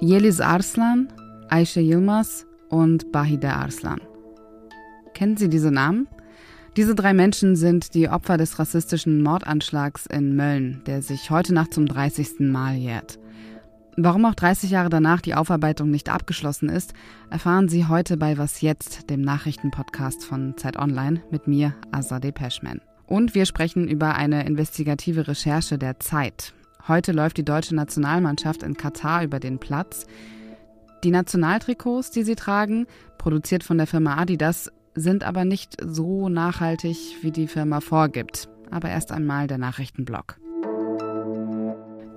Yeliz Arslan, Ayşe Yilmaz und Bahide Arslan. Kennen Sie diese Namen? Diese drei Menschen sind die Opfer des rassistischen Mordanschlags in Mölln, der sich heute Nacht zum 30. Mal jährt. Warum auch 30 Jahre danach die Aufarbeitung nicht abgeschlossen ist, erfahren Sie heute bei Was Jetzt, dem Nachrichtenpodcast von Zeit Online mit mir, Azadeh Peschman. Und wir sprechen über eine investigative Recherche der Zeit. Heute läuft die deutsche Nationalmannschaft in Katar über den Platz. Die Nationaltrikots, die sie tragen, produziert von der Firma Adidas, sind aber nicht so nachhaltig, wie die Firma vorgibt. Aber erst einmal der Nachrichtenblock.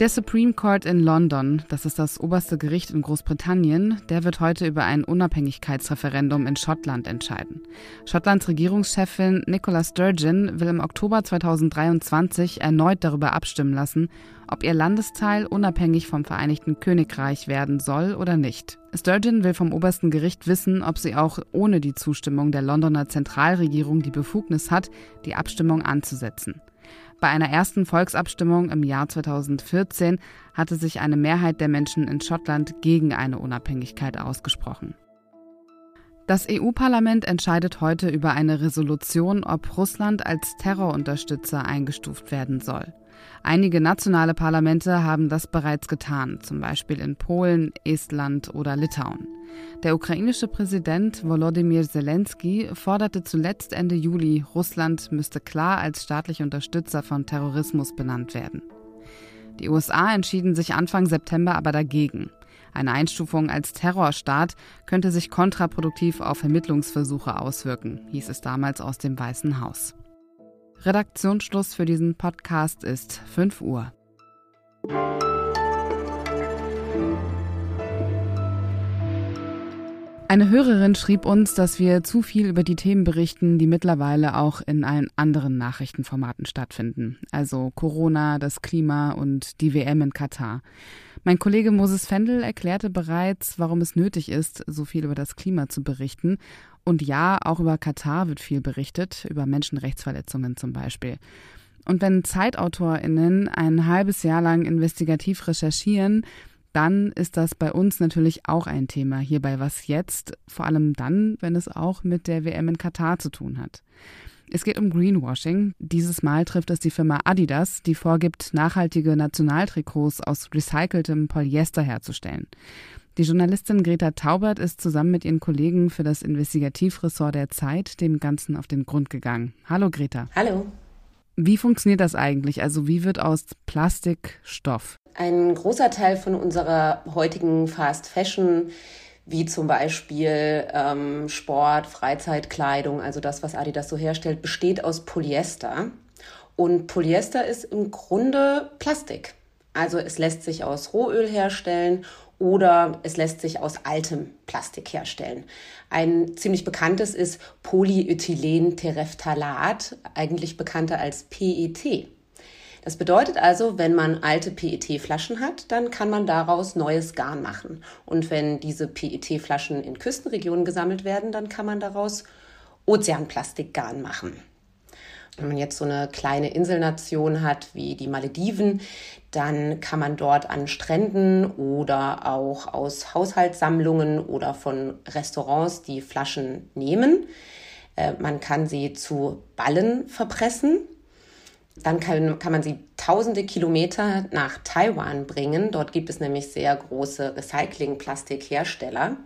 Der Supreme Court in London, das ist das oberste Gericht in Großbritannien, der wird heute über ein Unabhängigkeitsreferendum in Schottland entscheiden. Schottlands Regierungschefin Nicola Sturgeon will im Oktober 2023 erneut darüber abstimmen lassen, ob ihr Landesteil unabhängig vom Vereinigten Königreich werden soll oder nicht. Sturgeon will vom obersten Gericht wissen, ob sie auch ohne die Zustimmung der Londoner Zentralregierung die Befugnis hat, die Abstimmung anzusetzen. Bei einer ersten Volksabstimmung im Jahr 2014 hatte sich eine Mehrheit der Menschen in Schottland gegen eine Unabhängigkeit ausgesprochen. Das EU-Parlament entscheidet heute über eine Resolution, ob Russland als Terrorunterstützer eingestuft werden soll. Einige nationale Parlamente haben das bereits getan, zum Beispiel in Polen, Estland oder Litauen. Der ukrainische Präsident Volodymyr Zelensky forderte zuletzt Ende Juli, Russland müsste klar als staatlicher Unterstützer von Terrorismus benannt werden. Die USA entschieden sich Anfang September aber dagegen. Eine Einstufung als Terrorstaat könnte sich kontraproduktiv auf Vermittlungsversuche auswirken, hieß es damals aus dem Weißen Haus. Redaktionsschluss für diesen Podcast ist 5 Uhr. Eine Hörerin schrieb uns, dass wir zu viel über die Themen berichten, die mittlerweile auch in allen anderen Nachrichtenformaten stattfinden. Also Corona, das Klima und die WM in Katar. Mein Kollege Moses Fendel erklärte bereits, warum es nötig ist, so viel über das Klima zu berichten. Und ja, auch über Katar wird viel berichtet, über Menschenrechtsverletzungen zum Beispiel. Und wenn ZeitautorInnen ein halbes Jahr lang investigativ recherchieren, dann ist das bei uns natürlich auch ein Thema hier bei Was Jetzt, vor allem dann, wenn es auch mit der WM in Katar zu tun hat. Es geht um Greenwashing. Dieses Mal trifft es die Firma Adidas, die vorgibt, nachhaltige Nationaltrikots aus recyceltem Polyester herzustellen. Die Journalistin Greta Taubert ist zusammen mit ihren Kollegen für das Investigativressort der Zeit dem Ganzen auf den Grund gegangen. Hallo Greta. Hallo. Wie funktioniert das eigentlich? Also wie wird aus Plastik Stoff? Ein großer Teil von unserer heutigen Fast Fashion, wie zum Beispiel ähm, Sport, Freizeitkleidung, also das, was Adidas so herstellt, besteht aus Polyester. Und Polyester ist im Grunde Plastik. Also es lässt sich aus Rohöl herstellen oder es lässt sich aus altem Plastik herstellen. Ein ziemlich bekanntes ist Polyethylentereftalat, eigentlich bekannter als PET. Das bedeutet also, wenn man alte PET-Flaschen hat, dann kann man daraus neues Garn machen. Und wenn diese PET-Flaschen in Küstenregionen gesammelt werden, dann kann man daraus Ozeanplastikgarn machen. Wenn man jetzt so eine kleine Inselnation hat wie die Malediven, dann kann man dort an Stränden oder auch aus Haushaltssammlungen oder von Restaurants die Flaschen nehmen. Äh, man kann sie zu Ballen verpressen. Dann kann, kann man sie tausende Kilometer nach Taiwan bringen. Dort gibt es nämlich sehr große Recycling-Plastikhersteller.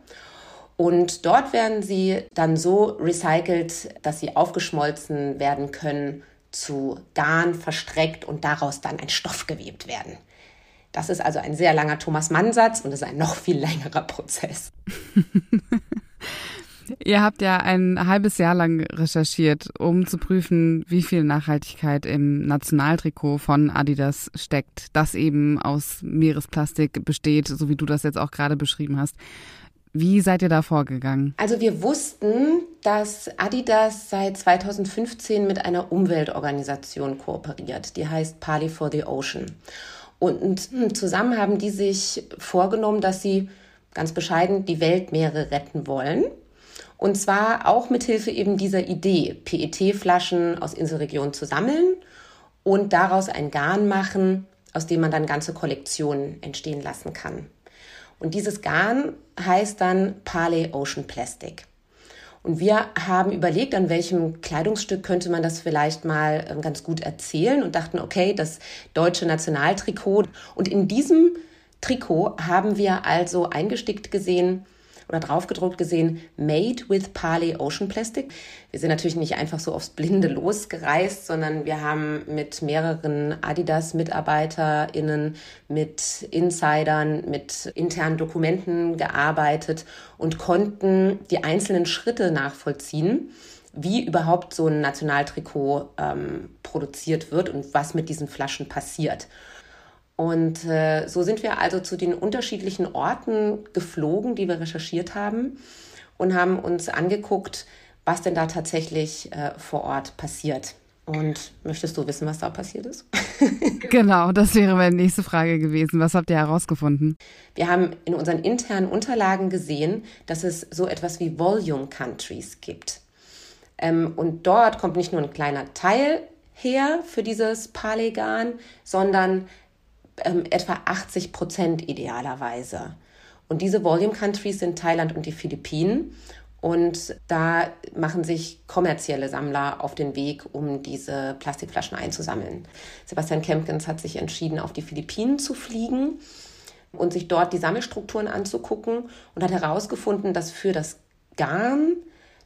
Und dort werden sie dann so recycelt, dass sie aufgeschmolzen werden können, zu Garn verstreckt und daraus dann ein Stoff gewebt werden. Das ist also ein sehr langer Thomas Mann-Satz und es ist ein noch viel längerer Prozess. Ihr habt ja ein halbes Jahr lang recherchiert, um zu prüfen, wie viel Nachhaltigkeit im Nationaltrikot von Adidas steckt, das eben aus Meeresplastik besteht, so wie du das jetzt auch gerade beschrieben hast. Wie seid ihr da vorgegangen? Also wir wussten, dass Adidas seit 2015 mit einer Umweltorganisation kooperiert. Die heißt Parley for the Ocean. Und hm, zusammen haben die sich vorgenommen, dass sie ganz bescheiden die Weltmeere retten wollen. Und zwar auch mit Hilfe eben dieser Idee, PET-Flaschen aus Inselregionen zu sammeln und daraus ein Garn machen, aus dem man dann ganze Kollektionen entstehen lassen kann. Und dieses Garn heißt dann Pale Ocean Plastic. Und wir haben überlegt, an welchem Kleidungsstück könnte man das vielleicht mal ähm, ganz gut erzählen und dachten, okay, das deutsche Nationaltrikot. Und in diesem Trikot haben wir also eingestickt gesehen, oder draufgedruckt gesehen, Made with Parley Ocean Plastic. Wir sind natürlich nicht einfach so aufs Blinde losgereist, sondern wir haben mit mehreren Adidas-MitarbeiterInnen, mit Insidern, mit internen Dokumenten gearbeitet und konnten die einzelnen Schritte nachvollziehen wie überhaupt so ein Nationaltrikot ähm, produziert wird und was mit diesen Flaschen passiert. Und äh, so sind wir also zu den unterschiedlichen Orten geflogen, die wir recherchiert haben und haben uns angeguckt, was denn da tatsächlich äh, vor Ort passiert. Und möchtest du wissen, was da passiert ist? genau, das wäre meine nächste Frage gewesen. Was habt ihr herausgefunden? Wir haben in unseren internen Unterlagen gesehen, dass es so etwas wie Volume Countries gibt. Ähm, und dort kommt nicht nur ein kleiner Teil her für dieses Palegan, sondern ähm, etwa 80 Prozent idealerweise. Und diese Volume Countries sind Thailand und die Philippinen. Und da machen sich kommerzielle Sammler auf den Weg, um diese Plastikflaschen einzusammeln. Sebastian Kempkins hat sich entschieden, auf die Philippinen zu fliegen und sich dort die Sammelstrukturen anzugucken und hat herausgefunden, dass für das Garn,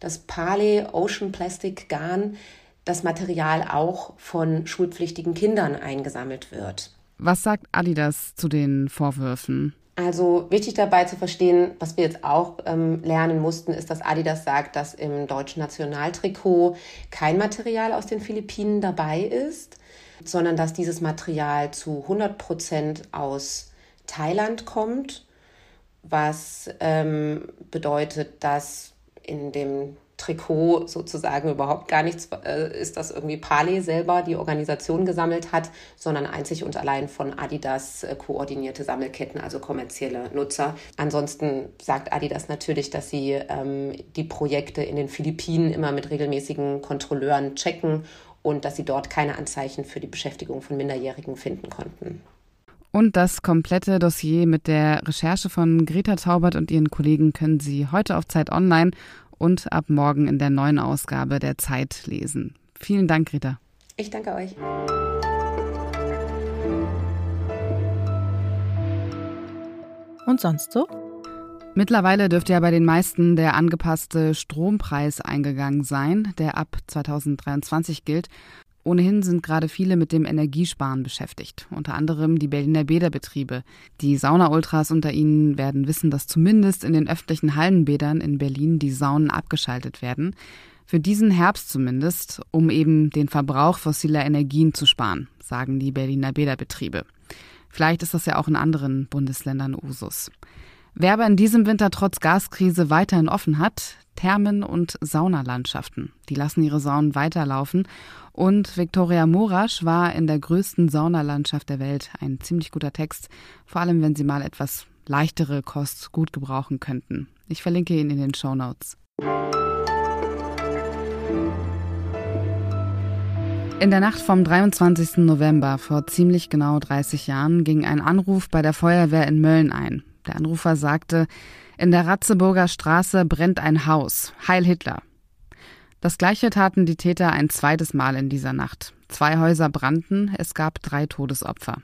das Pale Ocean Plastic Garn, das Material auch von schulpflichtigen Kindern eingesammelt wird. Was sagt Adidas zu den Vorwürfen? Also wichtig dabei zu verstehen, was wir jetzt auch ähm, lernen mussten, ist, dass Adidas sagt, dass im deutschen Nationaltrikot kein Material aus den Philippinen dabei ist, sondern dass dieses Material zu 100 Prozent aus Thailand kommt, was ähm, bedeutet, dass in dem Trikot sozusagen überhaupt gar nichts äh, ist, das irgendwie Pali selber die Organisation gesammelt hat, sondern einzig und allein von Adidas äh, koordinierte Sammelketten, also kommerzielle Nutzer. Ansonsten sagt Adidas natürlich, dass sie ähm, die Projekte in den Philippinen immer mit regelmäßigen Kontrolleuren checken und dass sie dort keine Anzeichen für die Beschäftigung von Minderjährigen finden konnten. Und das komplette Dossier mit der Recherche von Greta Taubert und ihren Kollegen können Sie heute auf Zeit Online und ab morgen in der neuen Ausgabe der Zeit lesen. Vielen Dank, Rita. Ich danke euch. Und sonst so? Mittlerweile dürfte ja bei den meisten der angepasste Strompreis eingegangen sein, der ab 2023 gilt. Ohnehin sind gerade viele mit dem Energiesparen beschäftigt, unter anderem die Berliner Bäderbetriebe. Die Sauna-Ultras unter ihnen werden wissen, dass zumindest in den öffentlichen Hallenbädern in Berlin die Saunen abgeschaltet werden. Für diesen Herbst zumindest, um eben den Verbrauch fossiler Energien zu sparen, sagen die Berliner Bäderbetriebe. Vielleicht ist das ja auch in anderen Bundesländern Usus. Wer aber in diesem Winter trotz Gaskrise weiterhin offen hat, Thermen und Saunalandschaften. Die lassen ihre Saunen weiterlaufen. Und Viktoria Morasch war in der größten Saunalandschaft der Welt. Ein ziemlich guter Text, vor allem wenn Sie mal etwas leichtere Kost gut gebrauchen könnten. Ich verlinke ihn in den Show Notes. In der Nacht vom 23. November vor ziemlich genau 30 Jahren ging ein Anruf bei der Feuerwehr in Mölln ein. Der Anrufer sagte, in der Ratzeburger Straße brennt ein Haus. Heil Hitler. Das gleiche taten die Täter ein zweites Mal in dieser Nacht. Zwei Häuser brannten, es gab drei Todesopfer.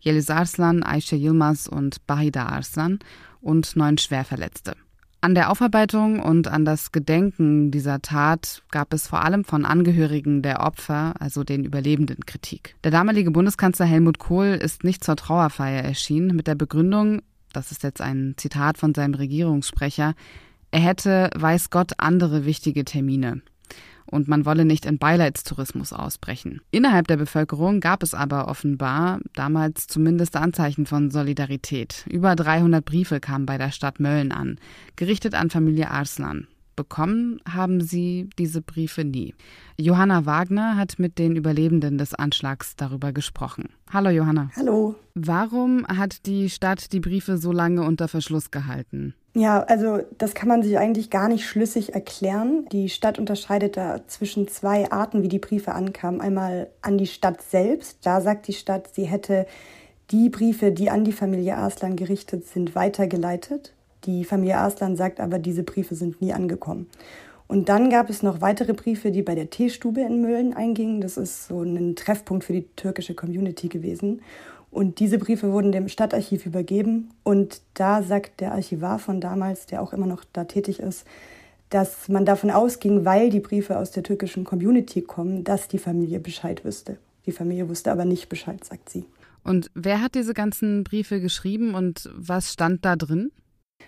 Yeliz Arslan, Aisha Yilmaz und Bahida Arslan und neun Schwerverletzte. An der Aufarbeitung und an das Gedenken dieser Tat gab es vor allem von Angehörigen der Opfer, also den Überlebenden, Kritik. Der damalige Bundeskanzler Helmut Kohl ist nicht zur Trauerfeier erschienen mit der Begründung, das ist jetzt ein Zitat von seinem Regierungssprecher, er hätte, weiß Gott, andere wichtige Termine. Und man wolle nicht in Beileidstourismus ausbrechen. Innerhalb der Bevölkerung gab es aber offenbar damals zumindest Anzeichen von Solidarität. Über 300 Briefe kamen bei der Stadt Mölln an, gerichtet an Familie Arslan. Bekommen haben sie diese Briefe nie. Johanna Wagner hat mit den Überlebenden des Anschlags darüber gesprochen. Hallo Johanna. Hallo. Warum hat die Stadt die Briefe so lange unter Verschluss gehalten? Ja, also das kann man sich eigentlich gar nicht schlüssig erklären. Die Stadt unterscheidet da zwischen zwei Arten, wie die Briefe ankamen. Einmal an die Stadt selbst. Da sagt die Stadt, sie hätte Die Briefe, die an die Familie Arslan gerichtet sind, weitergeleitet. Die Familie Arslan sagt aber, diese Briefe sind nie angekommen. Und dann gab es noch weitere Briefe, die bei der Teestube in Mölln eingingen. Das ist so ein Treffpunkt für die türkische Community gewesen. Und diese Briefe wurden dem Stadtarchiv übergeben. Und da sagt der Archivar von damals, der auch immer noch da tätig ist, dass man davon ausging, weil die Briefe aus der türkischen Community kommen, dass die Familie Bescheid wüsste. Die Familie wusste aber nicht Bescheid, sagt sie. Und wer hat diese ganzen Briefe geschrieben und was stand da drin?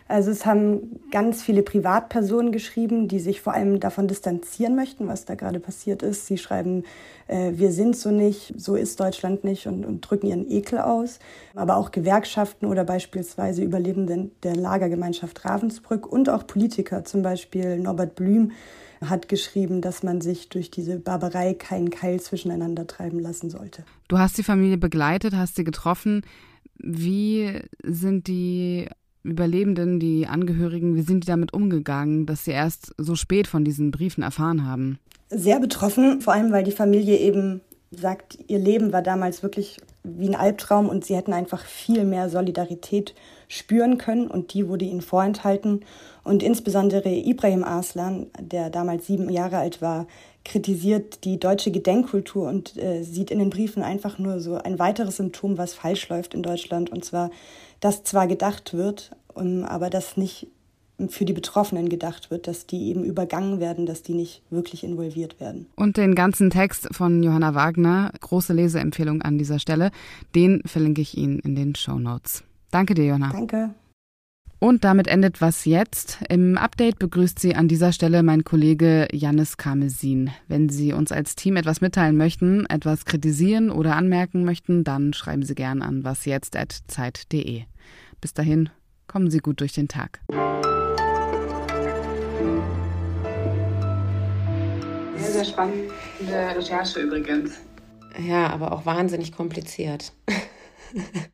Also es haben ganz viele Privatpersonen geschrieben, die sich vor allem davon distanzieren möchten, was da gerade passiert ist. Sie schreiben, äh, wir sind so nicht, so ist Deutschland nicht und, und, drücken ihren Ekel aus. Aber auch Gewerkschaften oder beispielsweise Überlebende der Lagergemeinschaft Ravensbrück und auch Politiker, zum Beispiel Norbert Blüm, hat geschrieben, dass man sich durch diese Barbarei keinen Keil zwischeneinander treiben lassen sollte. Du hast die Familie begleitet, hast sie getroffen. Wie sind die Überlebenden, die Angehörigen, wie sind die damit umgegangen, dass sie erst so spät von diesen Briefen erfahren haben? Sehr betroffen, vor allem weil die Familie eben sagt, ihr Leben war damals wirklich wie ein Albtraum und sie hätten einfach viel mehr Solidarität spüren können und die wurde ihnen vorenthalten. Und insbesondere Ibrahim Arslan, der damals sieben Jahre alt war, kritisiert die deutsche Gedenkkultur und äh, sieht in den Briefen einfach nur so ein weiteres Symptom, was falsch läuft in Deutschland. Und zwar, dass zwar gedacht wird, um, aber dass nicht für die Betroffenen gedacht wird, dass die eben übergangen werden, dass die nicht wirklich involviert werden. Und den ganzen Text von Johanna Wagner, große Leseempfehlung an dieser Stelle, den verlinke ich Ihnen in den Show Notes. Danke dir, Johanna. Danke. Und damit endet was jetzt. Im Update begrüßt Sie an dieser Stelle mein Kollege Jannis Karmesin. Wenn Sie uns als Team etwas mitteilen möchten, etwas kritisieren oder anmerken möchten, dann schreiben Sie gern an wasjetzt.zeit.de. Bis dahin, kommen Sie gut durch den Tag. Sehr, sehr spannende Recherche übrigens. Ja, aber auch wahnsinnig kompliziert.